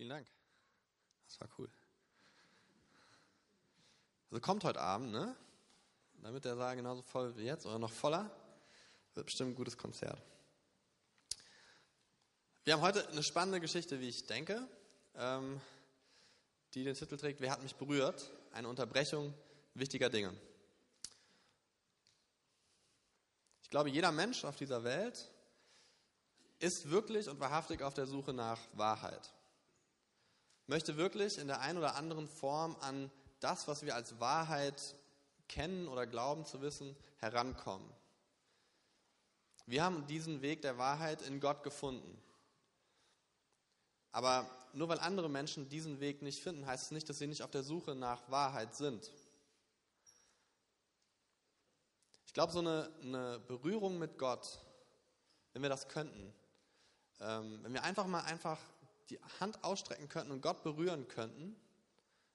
Vielen Dank. Das war cool. Also kommt heute Abend, ne? Damit der Saal genauso voll wie jetzt oder noch voller. Wird bestimmt ein gutes Konzert. Wir haben heute eine spannende Geschichte, wie ich denke, ähm, die den Titel trägt, Wer hat mich berührt? Eine Unterbrechung wichtiger Dinge. Ich glaube, jeder Mensch auf dieser Welt ist wirklich und wahrhaftig auf der Suche nach Wahrheit. Möchte wirklich in der einen oder anderen Form an das, was wir als Wahrheit kennen oder glauben zu wissen, herankommen. Wir haben diesen Weg der Wahrheit in Gott gefunden. Aber nur weil andere Menschen diesen Weg nicht finden, heißt es nicht, dass sie nicht auf der Suche nach Wahrheit sind. Ich glaube, so eine, eine, Berührung mit Gott, wenn wir das könnten, ähm, wenn wir einfach mal einfach die Hand ausstrecken könnten und Gott berühren könnten,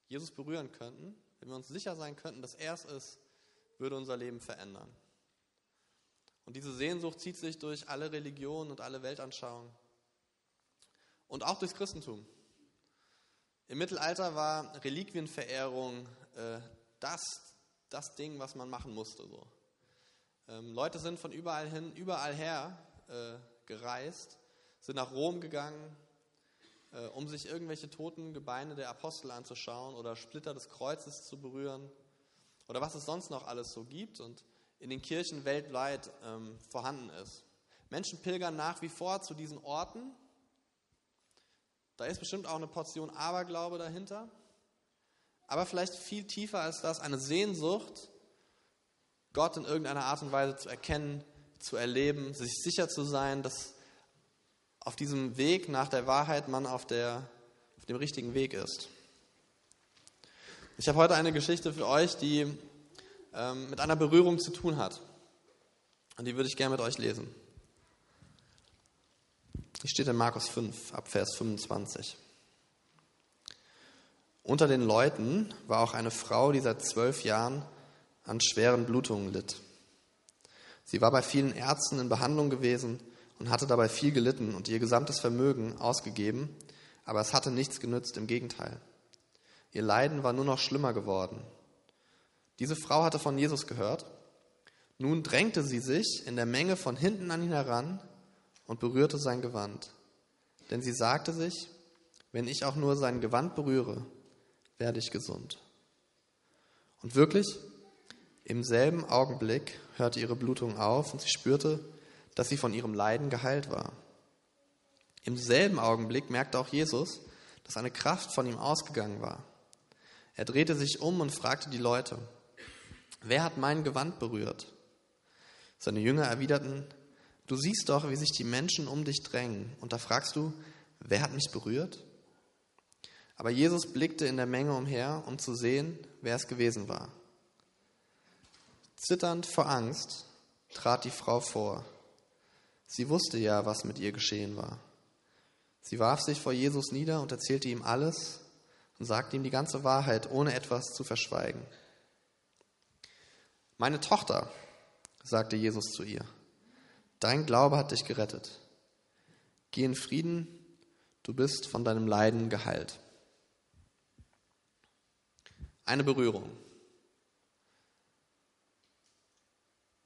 Jesus berühren könnten, wenn wir uns sicher sein könnten, dass er es ist, würde unser Leben verändern. Und diese Sehnsucht zieht sich durch alle Religionen und alle Weltanschauungen und auch durchs Christentum. Im Mittelalter war Reliquienverehrung äh, das, das Ding, was man machen musste. So. Ähm, Leute sind von überall hin, überall her äh, gereist, sind nach Rom gegangen, äh, um sich irgendwelche toten Gebeine der Apostel anzuschauen oder Splitter des Kreuzes zu berühren oder was es sonst noch alles so gibt und in den Kirchen weltweit ähm, vorhanden ist. Menschen pilgern nach wie vor zu diesen Orten. Da ist bestimmt auch eine Portion Aberglaube dahinter, aber vielleicht viel tiefer als das eine Sehnsucht Gott in irgendeiner Art und Weise zu erkennen, zu erleben, sich sicher zu sein, dass auf diesem Weg nach der Wahrheit man auf, der, auf dem richtigen Weg ist. Ich habe heute eine Geschichte für euch, die ähm, mit einer Berührung zu tun hat. Und die würde ich gerne mit euch lesen. Die steht in Markus 5, ab Vers 25. Unter den Leuten war auch eine Frau, die seit zwölf Jahren an schweren Blutungen litt. Sie war bei vielen Ärzten in Behandlung gewesen und hatte dabei viel gelitten und ihr gesamtes Vermögen ausgegeben, aber es hatte nichts genützt, im Gegenteil. Ihr Leiden war nur noch schlimmer geworden. Diese Frau hatte von Jesus gehört. Nun drängte sie sich in der Menge von hinten an ihn heran und berührte sein Gewand. Denn sie sagte sich, wenn ich auch nur sein Gewand berühre, werde ich gesund. Und wirklich, im selben Augenblick hörte ihre Blutung auf und sie spürte, dass sie von ihrem Leiden geheilt war. Im selben Augenblick merkte auch Jesus, dass eine Kraft von ihm ausgegangen war. Er drehte sich um und fragte die Leute, wer hat mein Gewand berührt? Seine Jünger erwiderten, du siehst doch, wie sich die Menschen um dich drängen, und da fragst du, wer hat mich berührt? Aber Jesus blickte in der Menge umher, um zu sehen, wer es gewesen war. Zitternd vor Angst trat die Frau vor. Sie wusste ja, was mit ihr geschehen war. Sie warf sich vor Jesus nieder und erzählte ihm alles und sagte ihm die ganze Wahrheit, ohne etwas zu verschweigen. Meine Tochter, sagte Jesus zu ihr, dein Glaube hat dich gerettet. Geh in Frieden, du bist von deinem Leiden geheilt. Eine Berührung.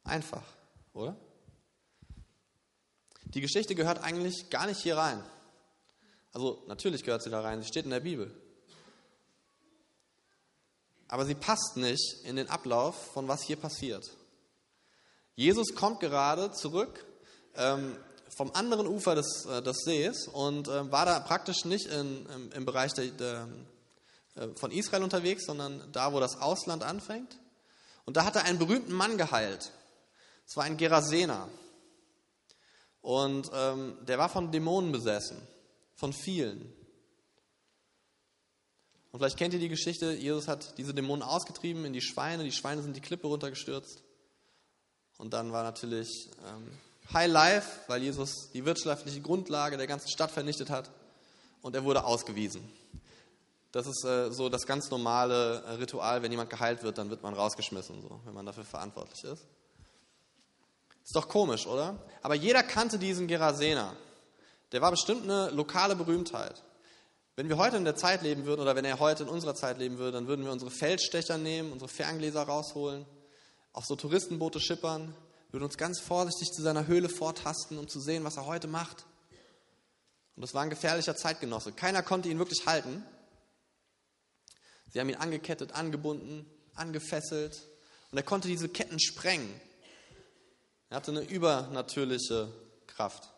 Einfach, oder? Die Geschichte gehört eigentlich gar nicht hier rein. Also natürlich gehört sie da rein, sie steht in der Bibel. Aber sie passt nicht in den Ablauf von was hier passiert. Jesus kommt gerade zurück ähm, vom anderen Ufer des, äh, des Sees und äh, war da praktisch nicht in, im, im, Bereich der, der, äh, von Israel unterwegs, sondern da, wo das Ausland anfängt. Und da hat er einen berühmten Mann geheilt. Es war ein Gerasener. Und ähm, der war von Dämonen besessen, von vielen. Und vielleicht kennt ihr die Geschichte, Jesus hat diese Dämonen ausgetrieben in die Schweine, die Schweine sind die Klippe runtergestürzt. Und dann war natürlich ähm, High Life, weil Jesus die wirtschaftliche Grundlage der ganzen Stadt vernichtet hat und er wurde ausgewiesen. Das ist äh, so das ganz normale äh, Ritual, wenn jemand geheilt wird, dann wird man rausgeschmissen, so, wenn man dafür verantwortlich ist. Ist doch komisch, oder? Aber jeder kannte diesen Gerasener. Der war bestimmt eine lokale Berühmtheit. Wenn wir heute in der Zeit leben würden oder wenn er heute in unserer Zeit leben würde, dann würden wir unsere Feldstecher nehmen, unsere Ferngläser rausholen, auf so Touristenboote schippern, würden uns ganz vorsichtig zu seiner Höhle vortasten, um zu sehen, was er heute macht. Und das war ein gefährlicher Zeitgenosse. Keiner konnte ihn wirklich halten. Sie haben ihn angekettet, angebunden, angefesselt und er konnte diese Ketten sprengen. Er hatte eine übernatürliche Kraft.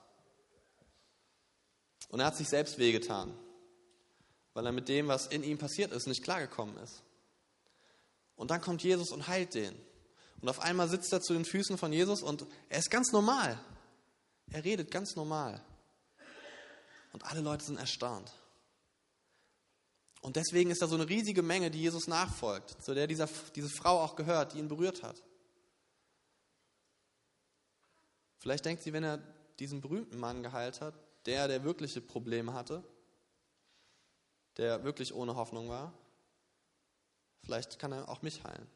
Und er hat sich selbst wehgetan weil er mit dem, was in ihm passiert ist, nicht klargekommen ist. Und dann kommt Jesus und heilt den. Und auf einmal sitzt er zu den Füßen von Jesus und er ist ganz normal. Er redet ganz normal. Und alle Leute sind erstaunt. Und deswegen ist da so eine riesige Menge, die Jesus nachfolgt, zu der dieser, diese Frau auch gehört, die ihn berührt hat. Vielleicht denkt sie, wenn er diesen berühmten Mann geheilt hat, der, der wirkliche Probleme hatte, der wirklich ohne Hoffnung war. Vielleicht kann er auch mich heilen.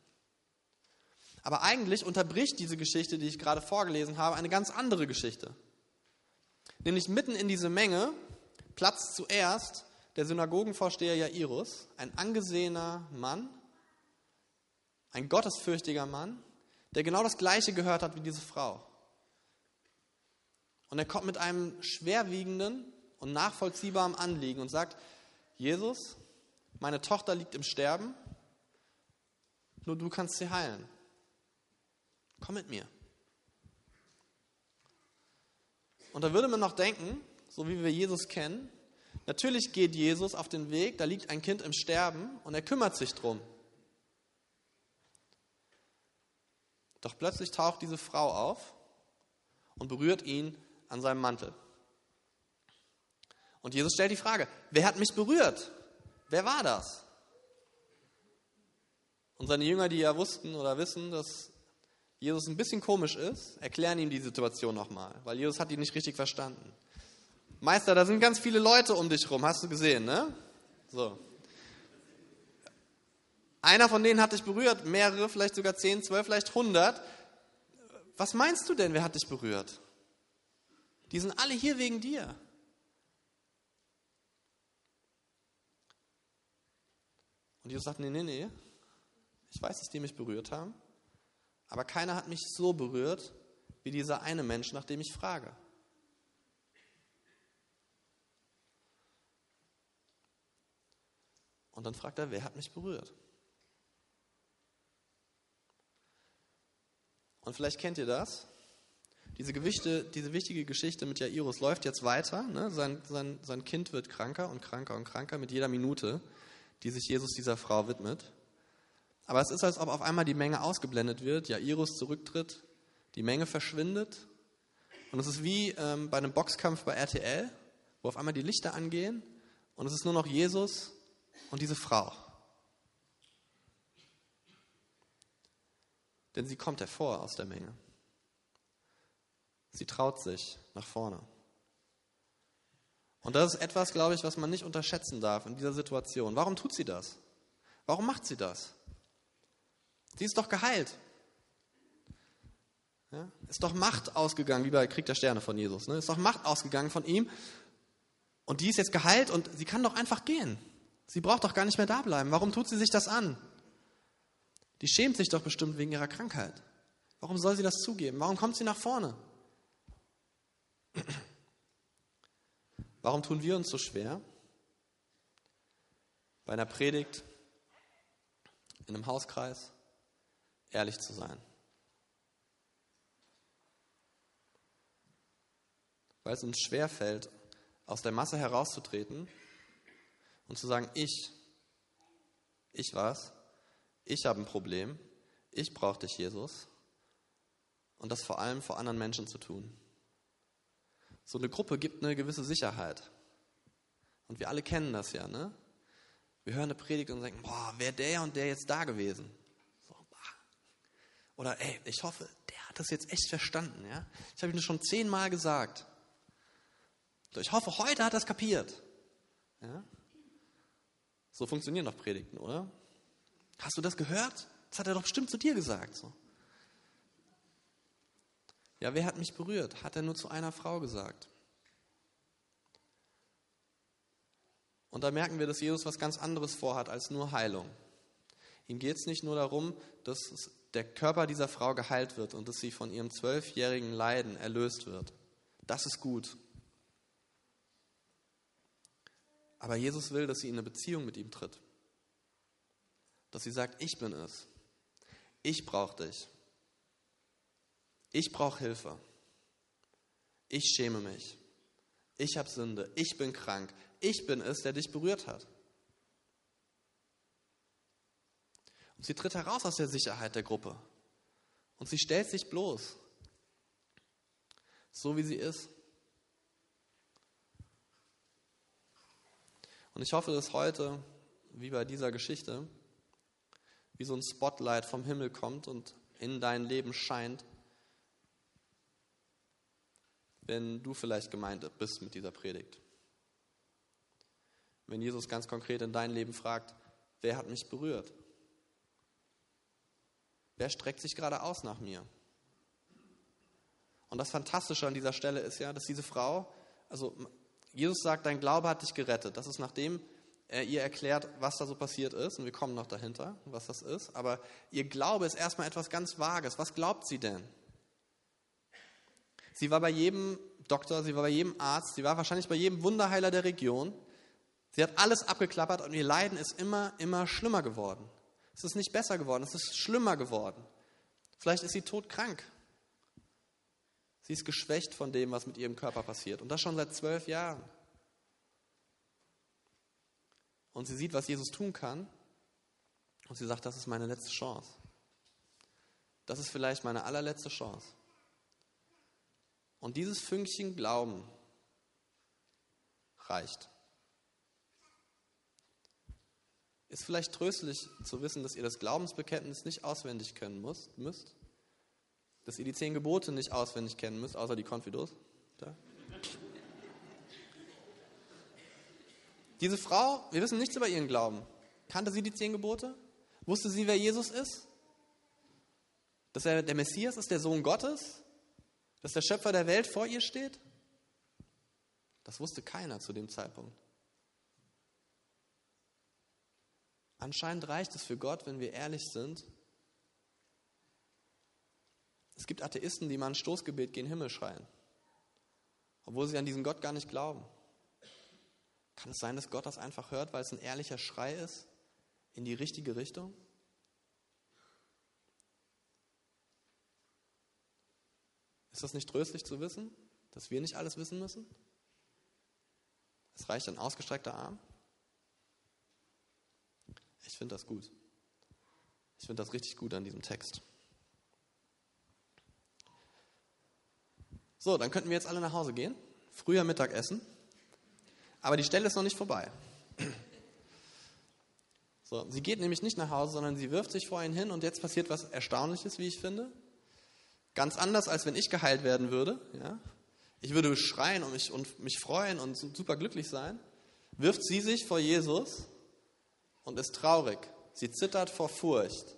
Aber eigentlich unterbricht diese Geschichte, die ich gerade vorgelesen habe, eine ganz andere Geschichte. Nämlich mitten in diese Menge platzt zuerst der Synagogenvorsteher Jairus, ein angesehener Mann, ein gottesfürchtiger Mann, der genau das Gleiche gehört hat wie diese Frau. Und er kommt mit einem schwerwiegenden und nachvollziehbaren Anliegen und sagt, Jesus, meine Tochter liegt im Sterben, nur du kannst sie heilen. Komm mit mir. Und da würde man noch denken, so wie wir Jesus kennen, natürlich geht Jesus auf den Weg, da liegt ein Kind im Sterben und er kümmert sich drum. Doch plötzlich taucht diese Frau auf und berührt ihn an seinem Mantel. Und Jesus stellt die Frage, wer hat mich berührt? Wer war das? Und seine Jünger, die ja wussten oder wissen, dass Jesus ein bisschen komisch ist, erklären ihm die Situation nochmal, weil Jesus hat ihn nicht richtig verstanden. Meister, da sind ganz viele Leute um dich rum, hast du gesehen, ne? So. Einer von denen hat dich berührt, mehrere, vielleicht sogar zehn, zwölf, vielleicht hundert. Was meinst du denn, wer hat dich berührt? Die sind alle hier wegen dir. Und Jesus sagt, nee, nee, nee, ich weiß, dass die mich berührt haben, aber keiner hat mich so berührt wie dieser eine Mensch, nach dem ich frage. Und dann fragt er, wer hat mich berührt? Und vielleicht kennt ihr das. Diese, Gewichte, diese wichtige Geschichte mit Jairus läuft jetzt weiter. Ne? Sein, sein, sein Kind wird kranker und kranker und kranker mit jeder Minute die sich Jesus dieser Frau widmet. Aber es ist, als ob auf einmal die Menge ausgeblendet wird, Jairus zurücktritt, die Menge verschwindet. Und es ist wie ähm, bei einem Boxkampf bei RTL, wo auf einmal die Lichter angehen und es ist nur noch Jesus und diese Frau. Denn sie kommt hervor aus der Menge. Sie traut sich nach vorne. Und das ist etwas, glaube ich, was man nicht unterschätzen darf in dieser Situation. Warum tut sie das? Warum macht sie das? Sie ist doch geheilt. Ja? Ist doch Macht ausgegangen, wie bei Krieg der Sterne von Jesus. Ne? Ist doch Macht ausgegangen von ihm. Und die ist jetzt geheilt und sie kann doch einfach gehen. Sie braucht doch gar nicht mehr da bleiben. Warum tut sie sich das an? Die schämt sich doch bestimmt wegen ihrer Krankheit. Warum soll sie das zugeben? Warum kommt sie nach vorne? Warum tun wir uns so schwer, bei einer Predigt, in einem Hauskreis, ehrlich zu sein? Weil es uns schwer fällt, aus der Masse herauszutreten und zu sagen, ich, ich war's, ich habe ein Problem, ich brauche dich, Jesus, und das vor allem vor anderen Menschen zu tun. So eine Gruppe gibt eine gewisse Sicherheit. Und wir alle kennen das ja, ne? Wir hören eine Predigt und denken, boah, wäre der und der jetzt da gewesen? So, Oder ey, ich hoffe, der hat das jetzt echt verstanden, ja? Ich habe ihm das schon zehnmal gesagt. So, ich hoffe, heute hat er es kapiert. Ja? So funktionieren doch Predigten, oder? Hast du das gehört? Das hat er doch bestimmt zu dir gesagt. So. Ja, wer hat mich berührt? Hat er nur zu einer Frau gesagt. Und da merken wir, dass Jesus was ganz anderes vorhat als nur Heilung. Ihm geht es nicht nur darum, dass der Körper dieser Frau geheilt wird und dass sie von ihrem zwölfjährigen Leiden erlöst wird. Das ist gut. Aber Jesus will, dass sie in eine Beziehung mit ihm tritt. Dass sie sagt, ich bin es. Ich brauche dich. Ich brauche Hilfe. Ich schäme mich. Ich habe Sünde. Ich bin krank. Ich bin es, der dich berührt hat. Und sie tritt heraus aus der Sicherheit der Gruppe. Und sie stellt sich bloß, so wie sie ist. Und ich hoffe, dass heute, wie bei dieser Geschichte, wie so ein Spotlight vom Himmel kommt und in dein Leben scheint, wenn du vielleicht gemeint bist mit dieser Predigt. Wenn Jesus ganz konkret in dein Leben fragt, wer hat mich berührt? Wer streckt sich gerade aus nach mir? Und das Fantastische an dieser Stelle ist ja, dass diese Frau, also Jesus sagt, dein Glaube hat dich gerettet. Das ist nachdem er ihr erklärt, was da so passiert ist. Und wir kommen noch dahinter, was das ist. Aber ihr Glaube ist erstmal etwas ganz Vages. Was glaubt sie denn? Sie war bei jedem Doktor, sie war bei jedem Arzt, sie war wahrscheinlich bei jedem Wunderheiler der Region. Sie hat alles abgeklappert und ihr Leiden ist immer, immer schlimmer geworden. Es ist nicht besser geworden, es ist schlimmer geworden. Vielleicht ist sie todkrank. Sie ist geschwächt von dem, was mit ihrem Körper passiert. Und das schon seit zwölf Jahren. Und sie sieht, was Jesus tun kann. Und sie sagt, das ist meine letzte Chance. Das ist vielleicht meine allerletzte Chance. Und dieses Fünkchen Glauben reicht. Ist vielleicht tröstlich zu wissen, dass ihr das Glaubensbekenntnis nicht auswendig können müsst, dass ihr die zehn Gebote nicht auswendig kennen müsst, außer die Konfidos. Da. Diese Frau, wir wissen nichts über ihren Glauben. Kannte sie die zehn Gebote? Wusste sie, wer Jesus ist? Dass er der Messias ist, der Sohn Gottes? Dass der Schöpfer der Welt vor ihr steht? Das wusste keiner zu dem Zeitpunkt. Anscheinend reicht es für Gott, wenn wir ehrlich sind. Es gibt Atheisten, die mal ein Stoßgebet gegen Himmel schreien, obwohl sie an diesen Gott gar nicht glauben. Kann es sein, dass Gott das einfach hört, weil es ein ehrlicher Schrei ist in die richtige Richtung? Ist das nicht tröstlich zu wissen, dass wir nicht alles wissen müssen? Es reicht ein ausgestreckter Arm. Ich finde das gut. Ich finde das richtig gut an diesem Text. So, dann könnten wir jetzt alle nach Hause gehen. Früher Mittagessen. Aber die Stelle ist noch nicht vorbei. So, sie geht nämlich nicht nach Hause, sondern sie wirft sich vor ihn hin und jetzt passiert was Erstaunliches, wie ich finde. Ganz anders, als wenn ich geheilt werden würde. Ja? Ich würde schreien und mich, und mich freuen und super glücklich sein. Wirft sie sich vor Jesus und ist traurig. Sie zittert vor Furcht.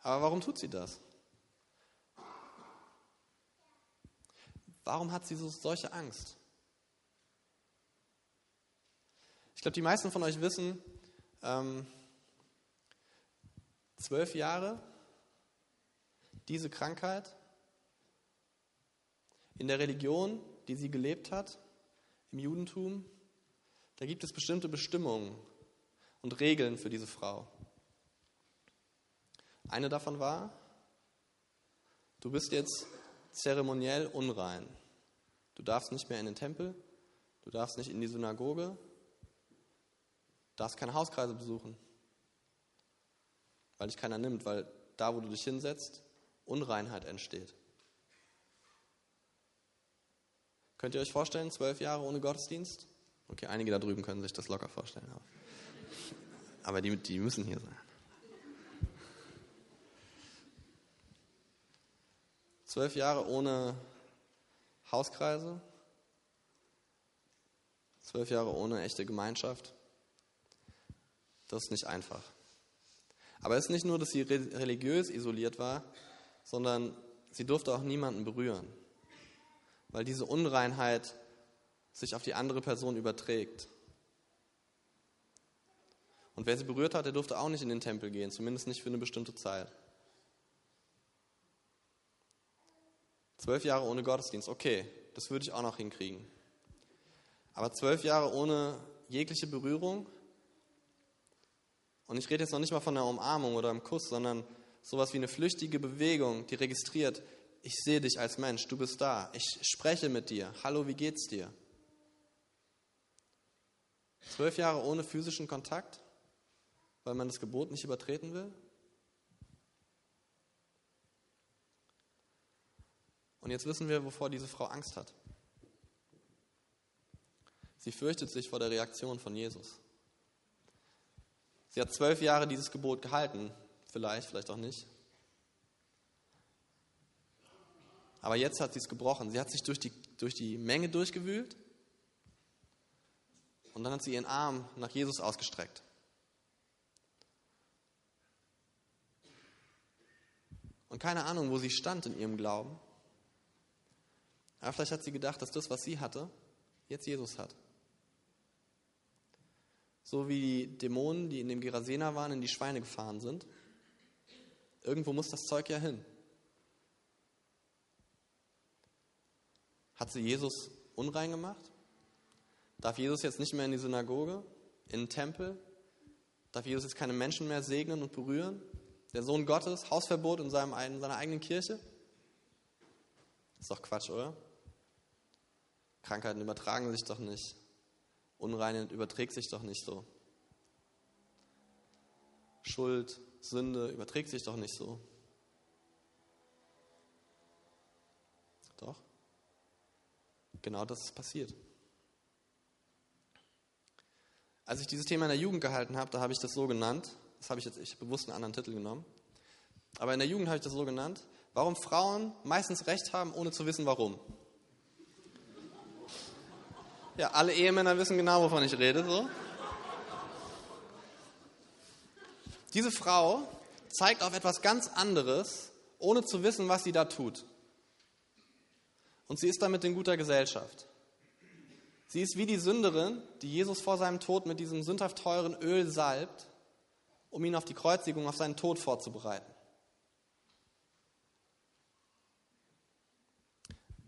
Aber warum tut sie das? Warum hat sie so solche Angst? Ich glaube, die meisten von euch wissen, ähm, zwölf Jahre, diese Krankheit, in der Religion, die sie gelebt hat, im Judentum, da gibt es bestimmte Bestimmungen und Regeln für diese Frau. Eine davon war, du bist jetzt zeremoniell unrein. Du darfst nicht mehr in den Tempel, du darfst nicht in die Synagoge, du darfst keine Hauskreise besuchen, weil dich keiner nimmt, weil da, wo du dich hinsetzt, Unreinheit entsteht. Könnt ihr euch vorstellen, zwölf Jahre ohne Gottesdienst? Okay, einige da drüben können sich das locker vorstellen. Aber, aber die, die müssen hier sein. Zwölf Jahre ohne Hauskreise, zwölf Jahre ohne echte Gemeinschaft. Das ist nicht einfach. Aber es ist nicht nur, dass sie religiös isoliert war, sondern sie durfte auch niemanden berühren, weil diese Unreinheit sich auf die andere Person überträgt. Und wer sie berührt hat, der durfte auch nicht in den Tempel gehen, zumindest nicht für eine bestimmte Zeit. Zwölf Jahre ohne Gottesdienst, okay, das würde ich auch noch hinkriegen. Aber zwölf Jahre ohne jegliche Berührung, und ich rede jetzt noch nicht mal von einer Umarmung oder einem Kuss, sondern sowas wie eine flüchtige Bewegung, die registriert, ich sehe dich als Mensch, du bist da, ich spreche mit dir, hallo, wie geht's dir? Zwölf Jahre ohne physischen Kontakt, weil man das Gebot nicht übertreten will? Und jetzt wissen wir, wovor diese Frau Angst hat. Sie fürchtet sich vor der Reaktion von Jesus. Sie hat zwölf Jahre dieses Gebot gehalten, vielleicht, vielleicht auch nicht. Aber jetzt hat sie es gebrochen. Sie hat sich durch die, durch die Menge durchgewühlt und dann hat sie ihren Arm nach Jesus ausgestreckt. Und keine Ahnung, wo sie stand in ihrem Glauben. Aber vielleicht hat sie gedacht, dass das, was sie hatte, jetzt Jesus hat. So wie die Dämonen, die in dem Gerasena waren, in die Schweine gefahren sind. Irgendwo muss das Zeug ja hin. Hat sie Jesus unrein gemacht? Darf Jesus jetzt nicht mehr in die Synagoge, in den Tempel? Darf Jesus jetzt keine Menschen mehr segnen und berühren? Der Sohn Gottes, Hausverbot in, seinem, in seiner eigenen Kirche? Ist doch Quatsch, oder? Krankheiten übertragen sich doch nicht. Unreinheit überträgt sich doch nicht so. Schuld, Sünde überträgt sich doch nicht so. Doch. Genau das ist passiert. Als ich dieses Thema in der Jugend gehalten habe, da habe ich das so genannt. Das habe ich jetzt, ich habe bewusst einen anderen Titel genommen. Aber in der Jugend habe ich das so genannt. Warum Frauen meistens Recht haben, ohne zu wissen, warum. Ja, alle Ehemänner wissen genau, wovon ich rede. So. Diese Frau zeigt auf etwas ganz anderes, ohne zu wissen, was sie da tut. Und sie ist damit in guter Gesellschaft. Sie ist wie die Sünderin, die Jesus vor seinem Tod mit diesem sündhaft teuren Öl salbt, um ihn auf die Kreuzigung, auf seinen Tod vorzubereiten.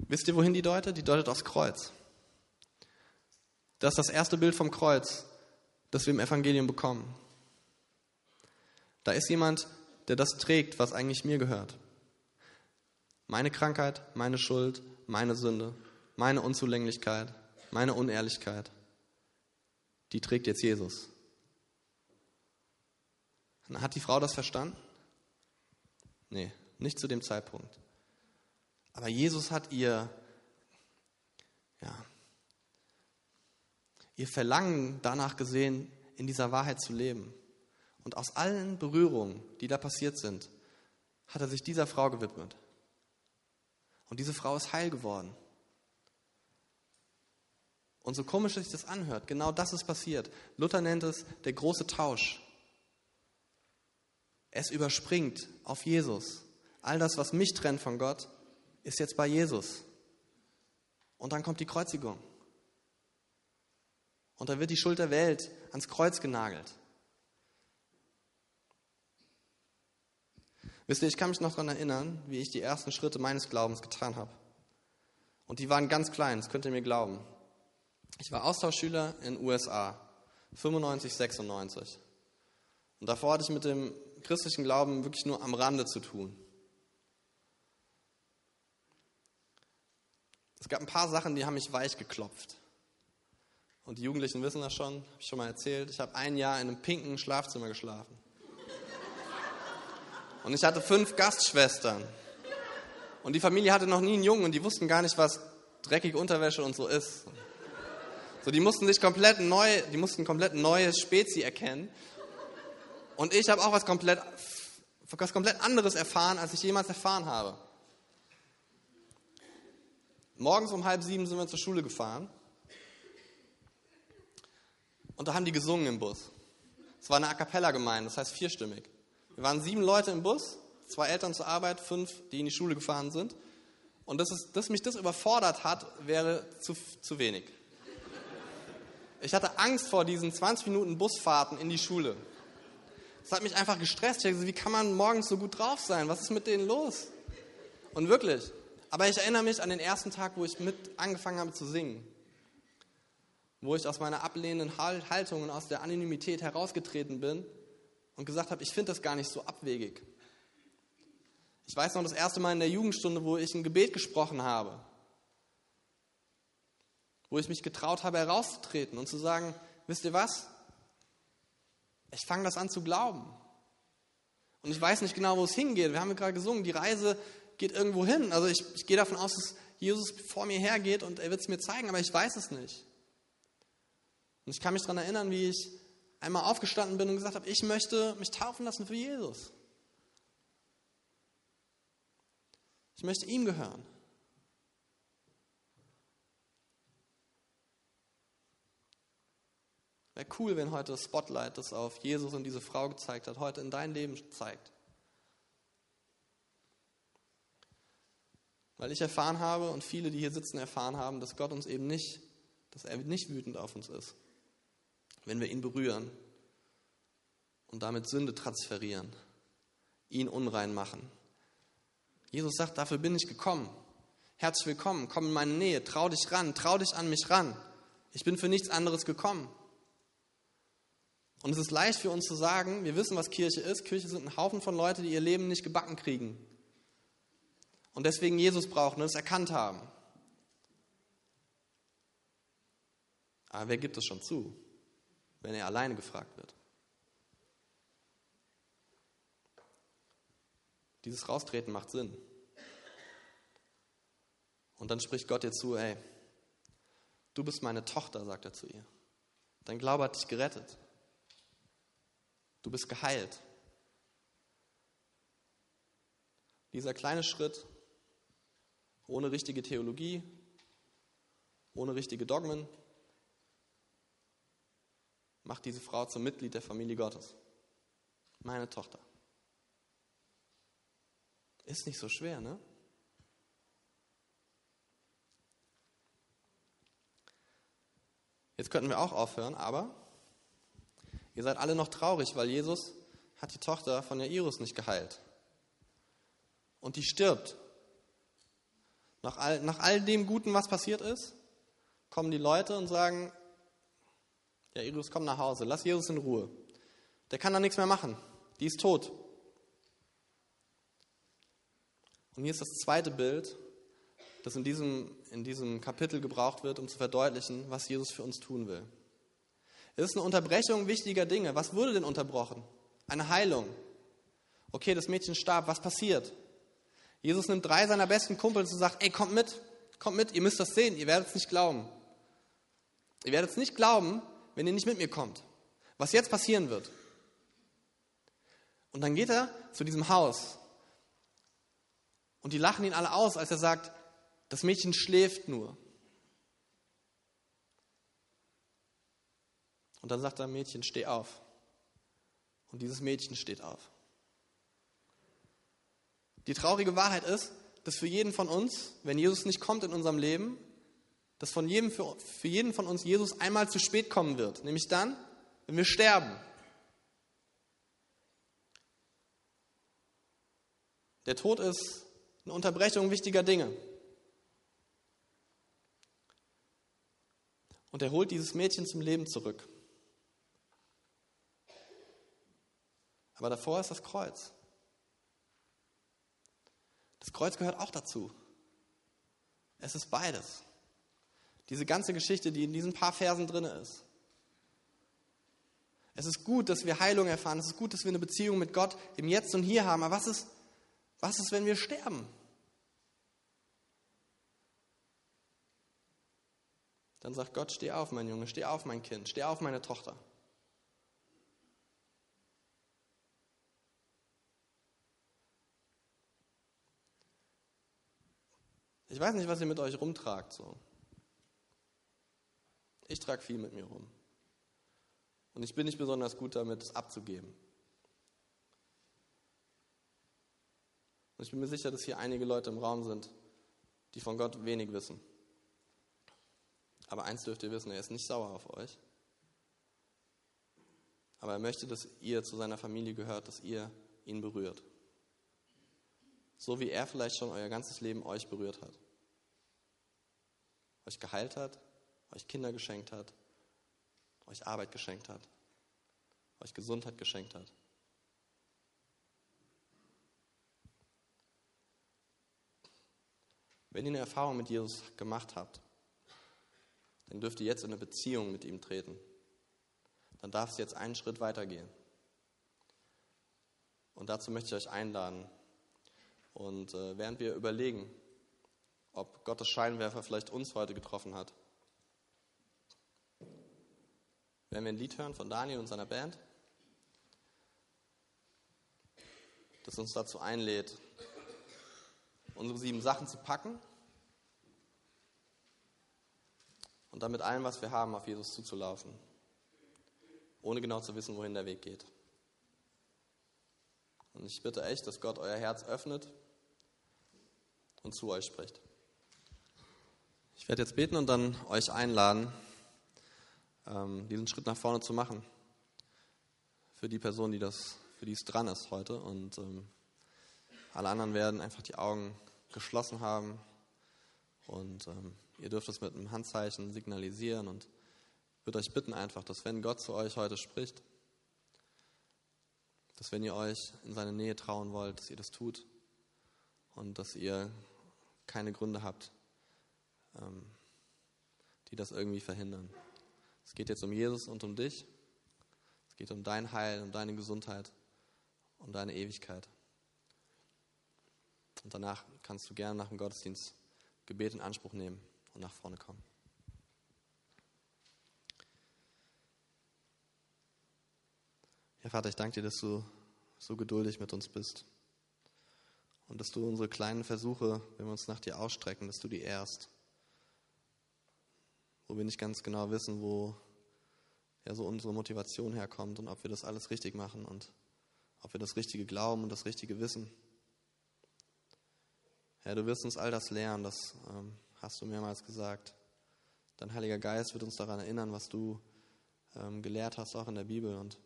Wisst ihr, wohin die deutet? Die deutet aufs Kreuz. Das ist das erste Bild vom Kreuz, das wir im Evangelium bekommen. Da ist jemand, der das trägt, was eigentlich mir gehört. Meine Krankheit, meine Schuld, meine Sünde, meine Unzulänglichkeit, meine Unehrlichkeit, die trägt jetzt Jesus. Hat die Frau das verstanden? Nee, nicht zu dem Zeitpunkt. Aber Jesus hat ihr, ja, ihr Verlangen danach gesehen, in dieser Wahrheit zu leben. Und aus allen Berührungen, die da passiert sind, hat er sich dieser Frau gewidmet. Und diese Frau ist heil geworden. Und so komisch sich das anhört, genau das ist passiert. Luther nennt es der große Tausch. Es überspringt auf Jesus. All das, was mich trennt von Gott, ist jetzt bei Jesus. Und dann kommt die Kreuzigung. Und dann wird die Schuld der Welt ans Kreuz genagelt. Wisst ihr, ich kann mich noch daran erinnern, wie ich die ersten Schritte meines Glaubens getan habe. Und die waren ganz klein, das könnt ihr mir glauben. Ich war Austauschschüler in USA, 95, 96. Und davor hatte ich mit dem christlichen Glauben wirklich nur am Rande zu tun. Es gab ein paar Sachen, die haben mich weich geklopft. Und die Jugendlichen wissen das schon, habe ich schon mal erzählt. Ich habe ein Jahr in einem pinken Schlafzimmer geschlafen. Und ich hatte fünf Gastschwestern. Und die Familie hatte noch nie einen Jungen und die wussten gar nicht, was dreckige Unterwäsche und so ist. So, die mussten sich komplett neu, die mussten komplett neues Spezi erkennen. Und ich habe auch was komplett, was komplett anderes erfahren, als ich jemals erfahren habe. Morgens um halb sieben sind wir zur Schule gefahren und da haben die gesungen im Bus. Es war eine A Cappella-Gemeinde, das heißt vierstimmig. Wir waren sieben Leute im Bus, zwei Eltern zur Arbeit, fünf, die in die Schule gefahren sind. Und dass, es, dass mich das überfordert hat, wäre zu, zu wenig. Ich hatte Angst vor diesen 20 Minuten Busfahrten in die Schule. Das hat mich einfach gestresst. Ich dachte, wie kann man morgens so gut drauf sein? Was ist mit denen los? Und wirklich. Aber ich erinnere mich an den ersten Tag, wo ich mit angefangen habe zu singen. Wo ich aus meiner ablehnenden Haltung und aus der Anonymität herausgetreten bin und gesagt habe, ich finde das gar nicht so abwegig. Ich weiß noch das erste Mal in der Jugendstunde, wo ich ein Gebet gesprochen habe. Wo ich mich getraut habe, herauszutreten und zu sagen, wisst ihr was? Ich fange das an zu glauben. Und ich weiß nicht genau, wo es hingeht. Wir haben gerade gesungen, die Reise geht irgendwo hin. Also ich, ich gehe davon aus, dass Jesus vor mir hergeht und er wird es mir zeigen, aber ich weiß es nicht. Und ich kann mich daran erinnern, wie ich einmal aufgestanden bin und gesagt habe, ich möchte mich taufen lassen für Jesus. Ich möchte ihm gehören. Wäre cool, wenn heute das Spotlight, das auf Jesus und diese Frau gezeigt hat, heute in dein Leben zeigt. Weil ich erfahren habe und viele, die hier sitzen, erfahren haben, dass Gott uns eben nicht, dass er nicht wütend auf uns ist, wenn wir ihn berühren und damit Sünde transferieren, ihn unrein machen. Jesus sagt, dafür bin ich gekommen. Herzlich willkommen, komm in meine Nähe, trau dich ran, trau dich an mich ran. Ich bin für nichts anderes gekommen. Und es ist leicht für uns zu sagen, wir wissen, was Kirche ist. Kirche sind ein Haufen von Leuten, die ihr Leben nicht gebacken kriegen. Und deswegen Jesus brauchen und es erkannt haben. Aber wer gibt es schon zu, wenn er alleine gefragt wird? Dieses Raustreten macht Sinn. Und dann spricht Gott ihr zu, ey, du bist meine Tochter, sagt er zu ihr. Dein Glaube hat dich gerettet. Du bist geheilt. Dieser kleine Schritt, ohne richtige Theologie, ohne richtige Dogmen, macht diese Frau zum Mitglied der Familie Gottes. Meine Tochter. Ist nicht so schwer, ne? Jetzt könnten wir auch aufhören, aber Ihr seid alle noch traurig, weil Jesus hat die Tochter von Jairus nicht geheilt. Und die stirbt. Nach all, nach all dem Guten, was passiert ist, kommen die Leute und sagen, Jairus, komm nach Hause, lass Jesus in Ruhe. Der kann da nichts mehr machen. Die ist tot. Und hier ist das zweite Bild, das in diesem, in diesem Kapitel gebraucht wird, um zu verdeutlichen, was Jesus für uns tun will. Es ist eine Unterbrechung wichtiger Dinge. Was wurde denn unterbrochen? Eine Heilung. Okay, das Mädchen starb. Was passiert? Jesus nimmt drei seiner besten Kumpels und sagt, ey, kommt mit, kommt mit, ihr müsst das sehen, ihr werdet es nicht glauben. Ihr werdet es nicht glauben, wenn ihr nicht mit mir kommt. Was jetzt passieren wird. Und dann geht er zu diesem Haus. Und die lachen ihn alle aus, als er sagt, das Mädchen schläft nur. Und dann sagt er, Mädchen, steh auf. Und dieses Mädchen steht auf. Die traurige Wahrheit ist, dass für jeden von uns, wenn Jesus nicht kommt in unserem Leben, dass von jedem, für, für jeden von uns Jesus einmal zu spät kommen wird. Nämlich dann, wenn wir sterben. Der Tod ist eine Unterbrechung wichtiger Dinge. Und er holt dieses Mädchen zum Leben zurück. Aber davor ist das Kreuz. Das Kreuz gehört auch dazu. Es ist beides. Diese ganze Geschichte, die in diesen paar Versen drin ist. Es ist gut, dass wir Heilung erfahren. Es ist gut, dass wir eine Beziehung mit Gott im Jetzt und Hier haben. Aber was ist, was ist, wenn wir sterben? Dann sagt Gott, steh auf, mein Junge, steh auf, mein Kind, steh auf, meine Tochter. Ich weiß nicht, was ihr mit euch rumtragt. So. Ich trage viel mit mir rum. Und ich bin nicht besonders gut damit, es abzugeben. Und ich bin mir sicher, dass hier einige Leute im Raum sind, die von Gott wenig wissen. Aber eins dürft ihr wissen, er ist nicht sauer auf euch. aber er möchte, dass ihr zu seiner Familie gehört, dass ihr ihn berührt. So wie er vielleicht schon euer ganzes Leben euch berührt hat. Euch geheilt hat, euch Kinder geschenkt hat, euch Arbeit geschenkt hat, euch Gesundheit geschenkt hat. Wenn ihr eine Erfahrung mit Jesus gemacht habt, dann dürft ihr jetzt in eine Beziehung mit ihm treten. Dann darf es jetzt einen Schritt weitergehen. Und dazu möchte ich euch einladen. Und äh, während wir überlegen, ob Gottes Scheinwerfer vielleicht uns heute getroffen hat, werden wir ein Lied hören von Daniel und seiner Band, das uns dazu einlädt, unsere sieben Sachen zu packen und dann mit allem, was wir haben, auf Jesus zuzulaufen, ohne genau zu wissen, wohin der Weg geht. Und ich bitte echt, dass Gott euer Herz öffnet und zu euch spricht. Ich werde jetzt beten und dann euch einladen, diesen Schritt nach vorne zu machen. Für die Person, die das, für die es dran ist heute. Und ähm, alle anderen werden einfach die Augen geschlossen haben. Und ähm, ihr dürft es mit einem Handzeichen signalisieren und würde euch bitten einfach, dass wenn Gott zu euch heute spricht, dass wenn ihr euch in seine Nähe trauen wollt, dass ihr das tut und dass ihr keine Gründe habt, ähm, die das irgendwie verhindern. Es geht jetzt um Jesus und um dich. Es geht um dein Heil, um deine Gesundheit, um deine Ewigkeit. Und danach kannst du gerne nach dem Gottesdienst Gebet in Anspruch nehmen und nach vorne kommen. Ja, Vater, ich danke dir, dass du so geduldig mit uns bist. Und dass du unsere kleinen Versuche, wenn wir uns nach dir ausstrecken, dass du die ehrst. Wo wir nicht ganz genau wissen, wo ja so unsere Motivation herkommt und ob wir das alles richtig machen und ob wir das Richtige glauben und das Richtige wissen. Herr, du wirst uns all das lernen, das ähm, hast du mehrmals gesagt. Dein Heiliger Geist wird uns daran erinnern, was du ähm, gelehrt hast, auch in der Bibel. Und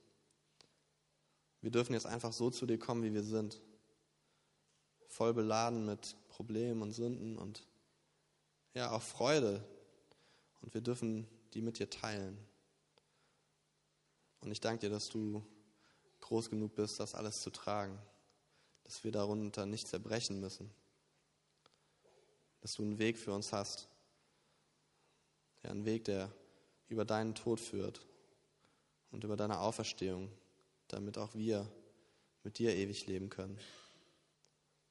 wir dürfen jetzt einfach so zu dir kommen, wie wir sind. Voll beladen mit Problemen und Sünden und ja, auch Freude. Und wir dürfen die mit dir teilen. Und ich danke dir, dass du groß genug bist, das alles zu tragen. Dass wir darunter nicht zerbrechen müssen dass du einen Weg für uns hast. Ja, einen Weg, der über deinen Tod führt und über deine Auferstehung, damit auch wir mit dir ewig leben können.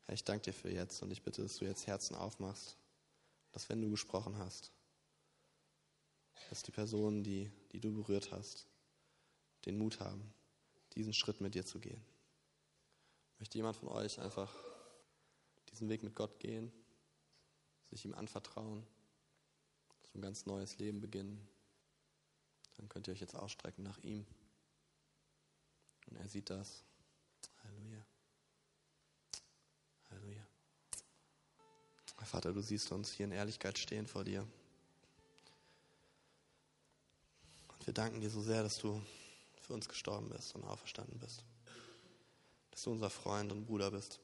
Herr, ich danke dir für jetzt und ich bitte, dass du jetzt Herzen aufmachst, dass wenn du gesprochen hast, dass die Personen, die, die du berührt hast, den Mut haben, diesen Schritt mit dir zu gehen. Möchte jemand von euch einfach diesen Weg mit Gott gehen? sich ihm anvertrauen, so ein ganz neues Leben beginnen, dann könnt ihr euch jetzt ausstrecken nach ihm. Und er sieht das. Halleluja. Halleluja. Vater, du siehst uns hier in Ehrlichkeit stehen vor dir. Wir danken dir so sehr, dass du für uns gestorben bist und auferstanden bist. Dass du unser Freund und Bruder bist.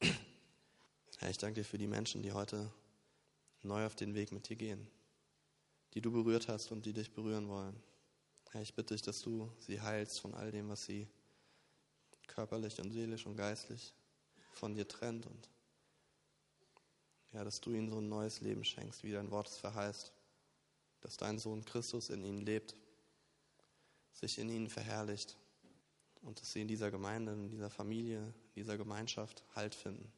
Herr, ich danke dir für die Menschen, die heute neu auf den Weg mit dir gehen, die du berührt hast und die dich berühren wollen. Herr, ich bitte dich, dass du sie heilst von all dem, was sie körperlich und seelisch und geistlich von dir trennt und ja, dass du ihnen so ein neues Leben schenkst, wie dein Wort es verheißt, dass dein Sohn Christus in ihnen lebt, sich in ihnen verherrlicht und dass sie in dieser Gemeinde, in dieser Familie, in dieser Gemeinschaft Halt finden.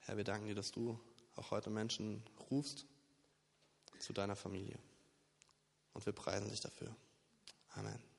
Herr, wir danken dir, dass du auch heute Menschen rufst zu deiner Familie. Und wir preisen dich dafür. Amen.